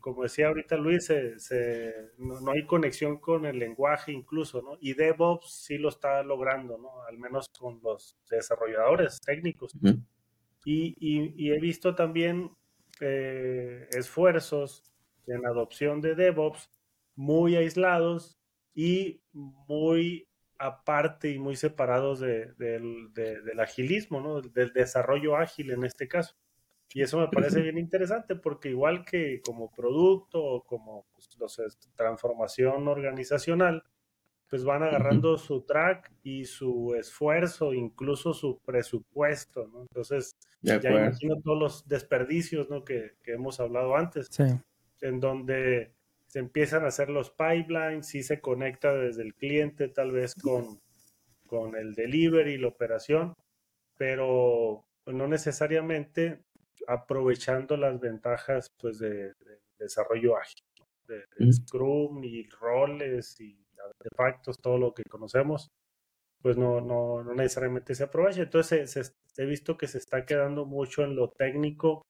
como decía ahorita Luis, se, no, hay conexión con el lenguaje incluso, ¿no? Y DevOps sí lo está logrando, ¿no? Al menos con los desarrolladores técnicos. Y, he visto también eh, esfuerzos en adopción de DevOps muy aislados y muy aparte y muy separados del agilismo, ¿no? del desarrollo ágil en este caso. Y eso me parece bien interesante porque igual que como producto o como pues, transformación organizacional, pues van agarrando su track y su esfuerzo, incluso su presupuesto, ¿no? Entonces, ya imagino todos los desperdicios, ¿no? Que, hemos hablado antes, en donde se empiezan a hacer los pipelines, sí se conecta desde el cliente tal vez con, con el delivery, la operación, pero no necesariamente aprovechando las ventajas pues de, desarrollo ágil, de, de Scrum y roles y artefactos, todo lo que conocemos, pues no, no, no necesariamente se aprovecha. Entonces he visto que se está quedando mucho en lo técnico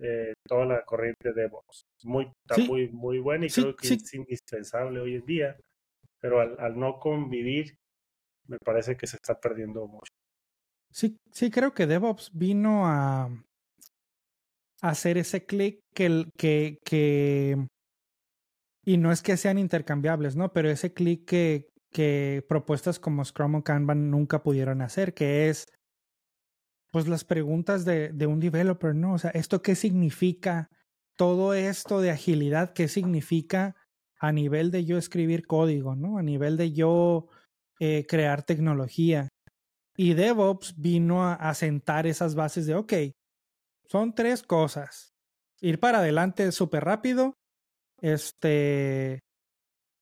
eh, toda la corriente de DevOps. Muy, está muy, muy buena y creo que es indispensable hoy en día, pero al, no convivir, me parece que se está perdiendo mucho. Sí, sí, creo que DevOps vino a, hacer ese clic que, que, que y no es que sean intercambiables, ¿no? Pero ese clic que, que propuestas como Scrum o Kanban nunca pudieron hacer, que es pues las preguntas de, de, un developer, ¿no? O sea, ¿esto qué significa? Todo esto de agilidad, ¿qué significa a nivel de yo escribir código, ¿no? A nivel de yo eh, crear tecnología. Y DevOps vino a, a sentar esas bases de, ok, son tres cosas. Ir para adelante súper rápido, este,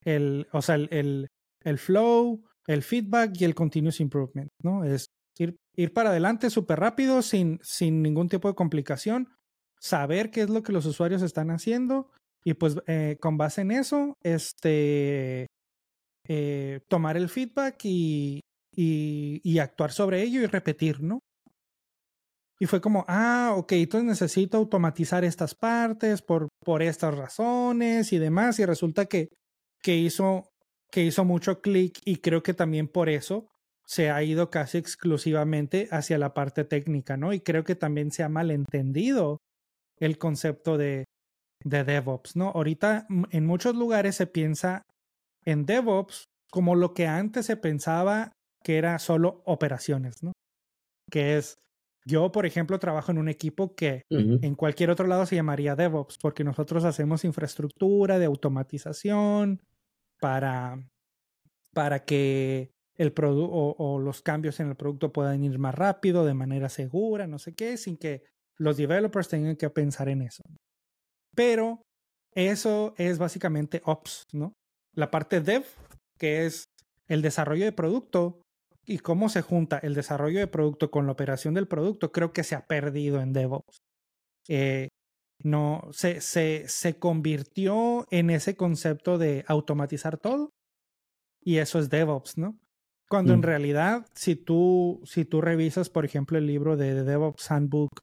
el, o sea, el, el, flow, el feedback y el continuous improvement, ¿no? Es ir, ir para adelante súper rápido, sin, sin ningún tipo de complicación, saber qué es lo que los usuarios están haciendo y pues eh, con base en eso, este, eh, tomar el feedback y, y, y, actuar sobre ello y repetir, ¿no? Y fue como, ah, ok, entonces necesito automatizar estas partes por, por estas razones y demás. Y resulta que, que, hizo, que hizo mucho clic y creo que también por eso se ha ido casi exclusivamente hacia la parte técnica, ¿no? Y creo que también se ha malentendido el concepto de, de DevOps, ¿no? Ahorita en muchos lugares se piensa en DevOps como lo que antes se pensaba que era solo operaciones, ¿no? Que es yo, por ejemplo, trabajo en un equipo que en cualquier otro lado se llamaría DevOps, porque nosotros hacemos infraestructura de automatización para, para que el producto o, los cambios en el producto puedan ir más rápido, de manera segura, no sé qué, sin que los developers tengan que pensar en eso. Pero eso es básicamente Ops, ¿no? La parte Dev, que es el desarrollo de producto, y cómo se junta el desarrollo de producto con la operación del producto, creo que se ha perdido en DevOps. Eh, no, se, se, se convirtió en ese concepto de automatizar todo y eso es DevOps, ¿no? Cuando en mm. realidad, si tú, si tú revisas, por ejemplo, el libro de, DevOps Handbook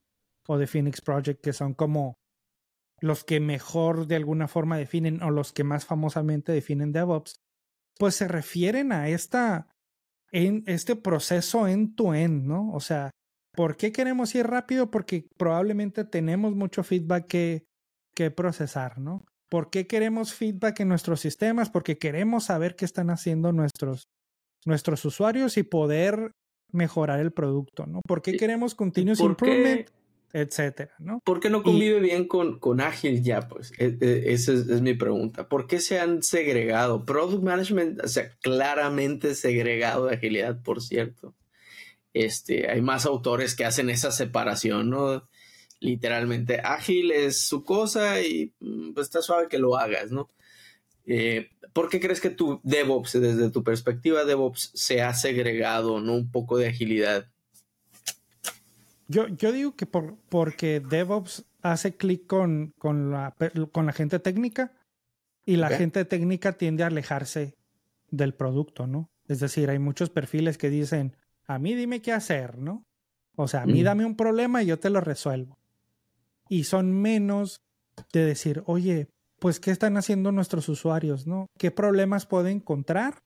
o de Phoenix Project, que son como los que mejor de alguna forma definen o los que más famosamente definen DevOps, pues se refieren a esta en este proceso end-to-end, ¿no? O sea, ¿por qué queremos ir rápido? Porque probablemente tenemos mucho feedback que, que procesar, ¿no? ¿Por qué queremos feedback en nuestros sistemas? Porque queremos saber qué están haciendo nuestros, nuestros usuarios y poder mejorar el producto, ¿no? ¿Por qué queremos continuous improvement? Etcétera, ¿no? ¿Por qué no convive bien con, con Ágil ya? Pues e, e, esa es, mi pregunta. ¿Por qué se han segregado? Product Management, o sea, claramente segregado de agilidad, por cierto. Este, hay más autores que hacen esa separación, ¿no? Literalmente, ágil es su cosa y mm, pues está suave que lo hagas, ¿no? Eh, ¿Por qué crees que tu DevOps, desde tu perspectiva DevOps, se ha segregado, ¿no? Un poco de agilidad yo, yo digo que por, porque DevOps hace clic con, con, la, con la gente técnica y la gente técnica tiende a alejarse del producto, ¿no? Es decir, hay muchos perfiles que dicen, a mí dime qué hacer, ¿no? O sea, a mí dame un problema y yo te lo resuelvo. Y son menos de decir, oye, pues, ¿qué están haciendo nuestros usuarios, no? ¿Qué problemas pueden encontrar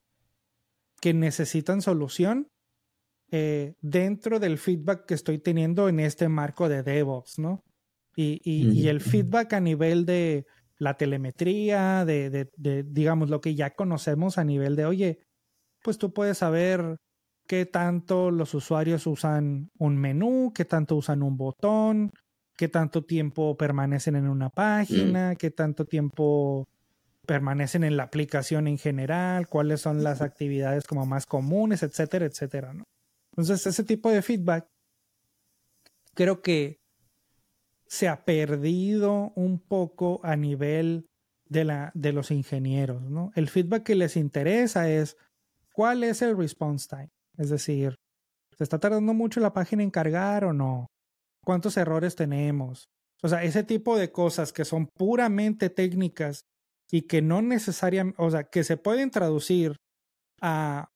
que necesitan solución? Eh, dentro del feedback que estoy teniendo en este marco de DevOps, ¿no? Y, y, el feedback a nivel de la telemetría, de, de, de, digamos, lo que ya conocemos a nivel de, oye, pues tú puedes saber qué tanto los usuarios usan un menú, qué tanto usan un botón, qué tanto tiempo permanecen en una página, qué tanto tiempo permanecen en la aplicación en general, cuáles son las actividades como más comunes, etcétera, etcétera, ¿no? Entonces, ese tipo de feedback creo que se ha perdido un poco a nivel de, la, de los ingenieros, ¿no? El feedback que les interesa es cuál es el response time. Es decir, ¿se está tardando mucho la página en cargar o no? ¿Cuántos errores tenemos? O sea, ese tipo de cosas que son puramente técnicas y que no necesariamente, o sea, que se pueden traducir a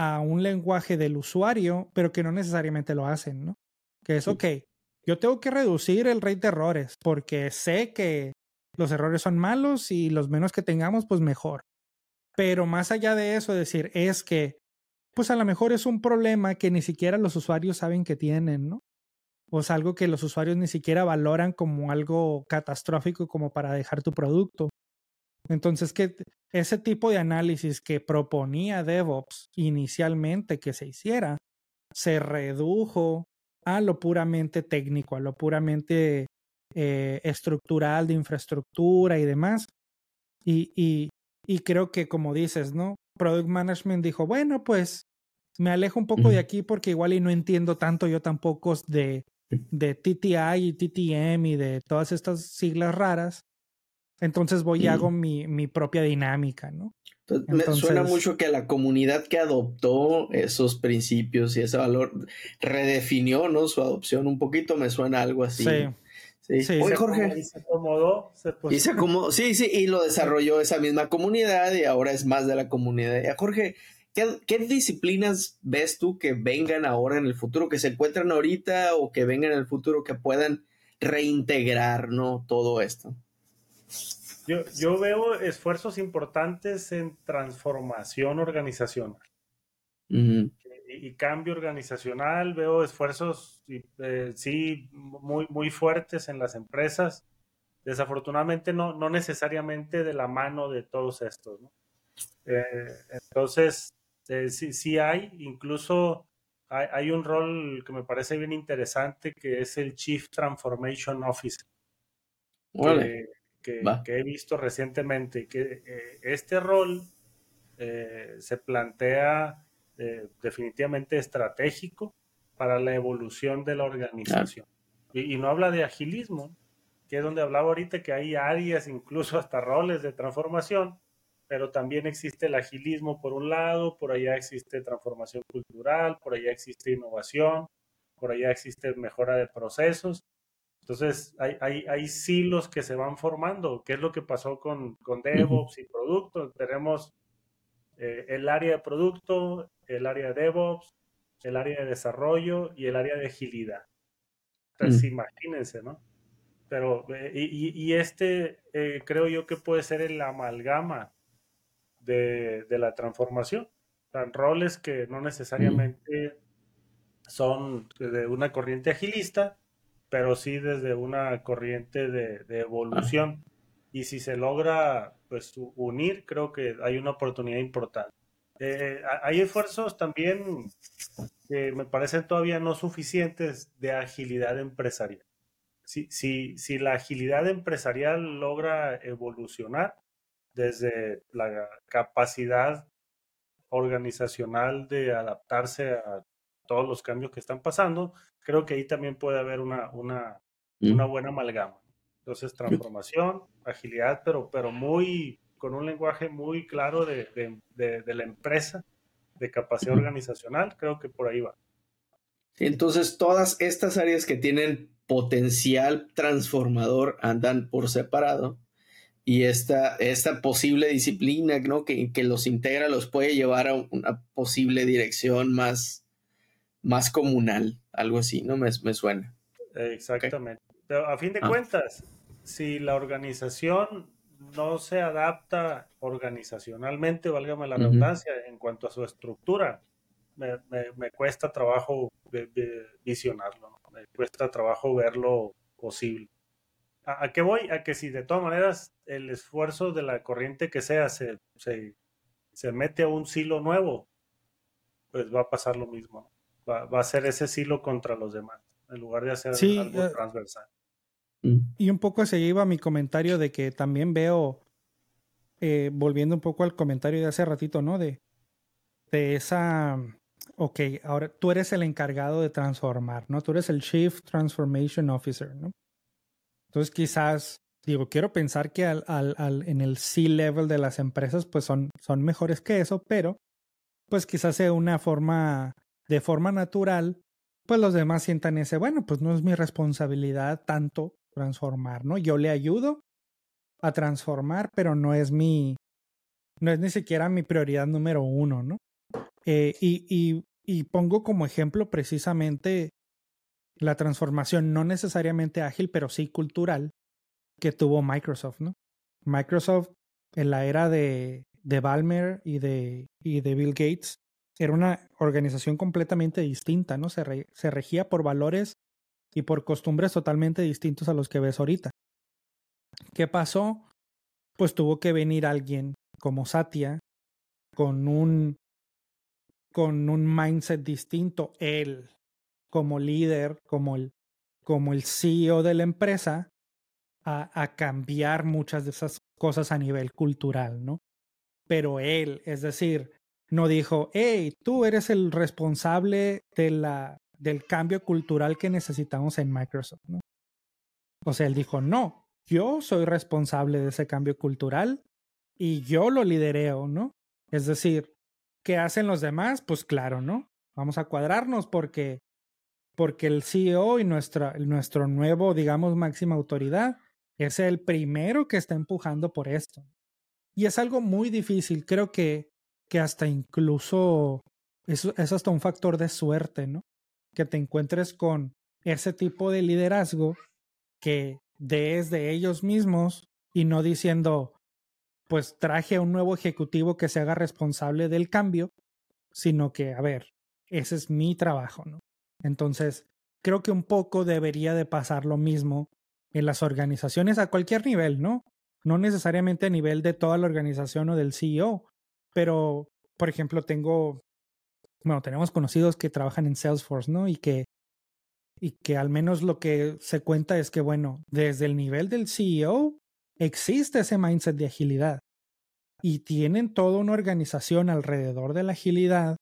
a un lenguaje del usuario, pero que no necesariamente lo hacen, ¿no? Que es, ok, yo tengo que reducir el rate de errores porque sé que los errores son malos y los menos que tengamos, pues mejor. Pero más allá de eso, decir, es que, pues a lo mejor es un problema que ni siquiera los usuarios saben que tienen, ¿no? O es algo que los usuarios ni siquiera valoran como algo catastrófico como para dejar tu producto. Entonces, que ese tipo de análisis que proponía DevOps inicialmente que se hiciera, se redujo a lo puramente técnico, a lo puramente eh, estructural de infraestructura y demás. Y, y, y, creo que, como dices, ¿no? Product Management dijo, bueno, pues me alejo un poco de aquí porque igual y no entiendo tanto yo tampoco de, de TTI y TTM y de todas estas siglas raras. Entonces voy y hago mi, mi propia dinámica, ¿no? me suena mucho que la comunidad que adoptó esos principios y ese valor redefinió, ¿no? Su adopción un poquito, me suena algo así. Sí. Sí. Oye, Jorge. Y se acomodó. Se y se acomodó, sí, sí, y lo desarrolló esa misma comunidad y ahora es más de la comunidad. Jorge, ¿qué, ¿qué, disciplinas ves tú que vengan ahora en el futuro, que se encuentran ahorita o que vengan en el futuro que puedan reintegrar, ¿no? Todo esto. Yo, veo esfuerzos importantes en transformación organizacional y, cambio organizacional. Veo esfuerzos, eh, sí, muy, muy fuertes en las empresas. Desafortunadamente, no, no necesariamente de la mano de todos estos. Eh, entonces, eh, sí, sí hay, incluso hay, hay, un rol que me parece bien interesante que es el Chief Transformation Officer. Vale que, he visto recientemente, que eh, este rol eh, se plantea eh, definitivamente estratégico para la evolución de la organización. Y, no habla de agilismo, que es donde hablaba ahorita que hay áreas, incluso hasta roles de transformación, pero también existe el agilismo por un lado, por allá existe transformación cultural, por allá existe innovación, por allá existe mejora de procesos entonces, hay, hay, hay silos que se van formando. ¿Qué es lo que pasó con, con DevOps y producto? Tenemos eh, el área de producto, el área de DevOps, el área de desarrollo y el área de agilidad. Entonces, imagínense, ¿no? Pero, eh, y, y, este eh, creo yo que puede ser el amalgama de, de la transformación. roles que no necesariamente son de una corriente agilista, pero sí desde una corriente de, evolución. Y si se logra pues unir, creo que hay una oportunidad importante. Eh, hay esfuerzos también que me parecen todavía no suficientes de agilidad empresarial. Si, si, si la agilidad empresarial logra evolucionar desde la capacidad organizacional de adaptarse a todos los cambios que están pasando, creo que ahí también puede haber una, una, mm. una buena amalgama. Entonces, transformación, agilidad, pero, pero muy, con un lenguaje muy claro de, de, de, la empresa, de capacidad organizacional, creo que por ahí va. entonces, todas estas áreas que tienen potencial transformador andan por separado y esta, esta posible disciplina ¿no? que, que, los integra los puede llevar a una posible dirección más, más comunal, algo así, ¿no? Me, me suena. Exactamente. Pero a fin de ah. cuentas, si la organización no se adapta organizacionalmente, válgame la redundancia, en cuanto a su estructura, me, me, cuesta trabajo visionarlo, me cuesta trabajo verlo posible. ¿A, qué voy? A que si de todas maneras el esfuerzo de la corriente que sea se, se, se mete a un silo nuevo, pues va a pasar lo mismo va, a ser ese silo contra los demás, en lugar de hacer algo eh, transversal. Y un poco se iba mi comentario de que también veo, eh, volviendo un poco al comentario de hace ratito, ¿no? De, de esa, ok, ahora tú eres el encargado de transformar, ¿no? Tú eres el Chief Transformation Officer, ¿no? Entonces quizás, digo, quiero pensar que al, al, al, en el C-level de las empresas, pues son, son mejores que eso, pero pues quizás sea una forma de forma natural, pues los demás sientan ese, bueno, pues no es mi responsabilidad tanto transformar, ¿no? Yo le ayudo a transformar, pero no es mi, no es ni siquiera mi prioridad número uno, ¿no? Eh, y, y, y pongo como ejemplo precisamente la transformación no necesariamente ágil, pero sí cultural que tuvo Microsoft, ¿no? Microsoft en la era de, de Balmer y de, y de Bill Gates era una organización completamente distinta, ¿no? Se, regía por valores y por costumbres totalmente distintos a los que ves ahorita. ¿Qué pasó? Pues tuvo que venir alguien como Satya con un con un mindset distinto, él como líder, como el, como el CEO de la empresa, a, a cambiar muchas de esas cosas a nivel cultural, ¿no? Pero él, es decir, no dijo, hey, tú eres el responsable de la, del cambio cultural que necesitamos en Microsoft, ¿no? O sea, él dijo, no, yo soy responsable de ese cambio cultural y yo lo lidereo, ¿no? Es decir, ¿qué hacen los demás? Pues claro, ¿no? Vamos a cuadrarnos porque, porque el CEO y nuestra, nuestro nuevo, digamos, máxima autoridad es el primero que está empujando por esto. Y es algo muy difícil. Creo que que hasta incluso es, es hasta un factor de suerte, ¿no? Que te encuentres con ese tipo de liderazgo que des de ellos mismos y no diciendo, pues traje a un nuevo ejecutivo que se haga responsable del cambio, sino que, a ver, ese es mi trabajo, ¿no? Entonces, creo que un poco debería de pasar lo mismo en las organizaciones a cualquier nivel, ¿no? No necesariamente a nivel de toda la organización o del CEO, pero, por ejemplo, tengo, bueno, tenemos conocidos que trabajan en Salesforce, ¿no? Y que, y que al menos lo que se cuenta es que, bueno, desde el nivel del CEO existe ese mindset de agilidad y tienen toda una organización alrededor de la agilidad,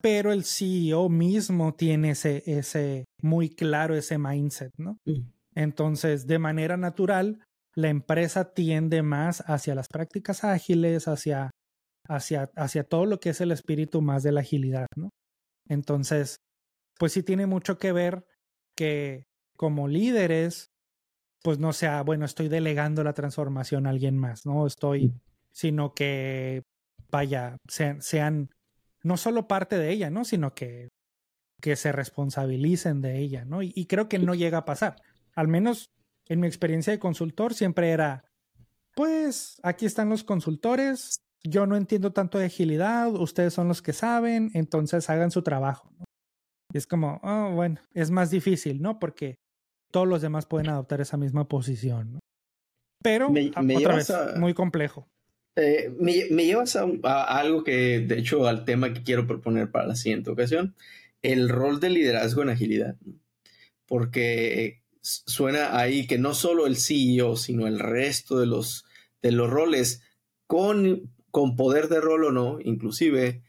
pero el CEO mismo tiene ese, ese muy claro ese mindset, ¿no? Mm. Entonces, de manera natural, la empresa tiende más hacia las prácticas ágiles, hacia, hacia, hacia todo lo que es el espíritu más de la agilidad, ¿no? Entonces, pues sí tiene mucho que ver que como líderes, pues no sea, bueno, estoy delegando la transformación a alguien más, no estoy, sino que, vaya, sean, sean no solo parte de ella, ¿no? Sino que, que se responsabilicen de ella, ¿no? y creo que no llega a pasar. Al menos en mi experiencia de consultor siempre era, pues aquí están los consultores, yo no entiendo tanto de agilidad, ustedes son los que saben, entonces hagan su trabajo. Y es como, oh, bueno, es más difícil, ¿no? Porque todos los demás pueden adoptar esa misma posición, ¿no? Pero, otra vez, muy complejo. Eh, me, llevas a, algo que, de hecho, al tema que quiero proponer para la siguiente ocasión, el rol de liderazgo en agilidad. Porque suena ahí que no solo el CEO, sino el resto de los, de los roles, con, con poder de rol o no, inclusive,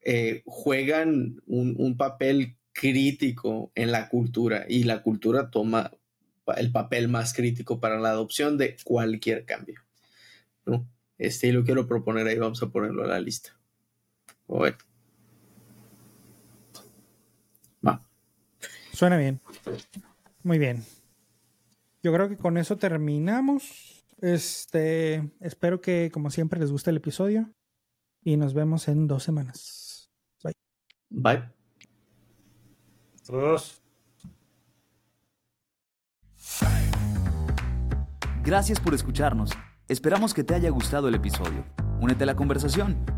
eh, juegan un, un papel crítico en la cultura y la cultura toma el papel más crítico para la adopción de cualquier cambio. Este, lo quiero proponer ahí, vamos a ponerlo a la lista. Va. Suena bien. Muy bien. Yo creo que con eso terminamos. Este, espero que como siempre les guste el episodio y nos vemos en dos semanas. Bye. Bye. Saludos. Gracias por escucharnos. Esperamos que te haya gustado el episodio. Únete a la conversación.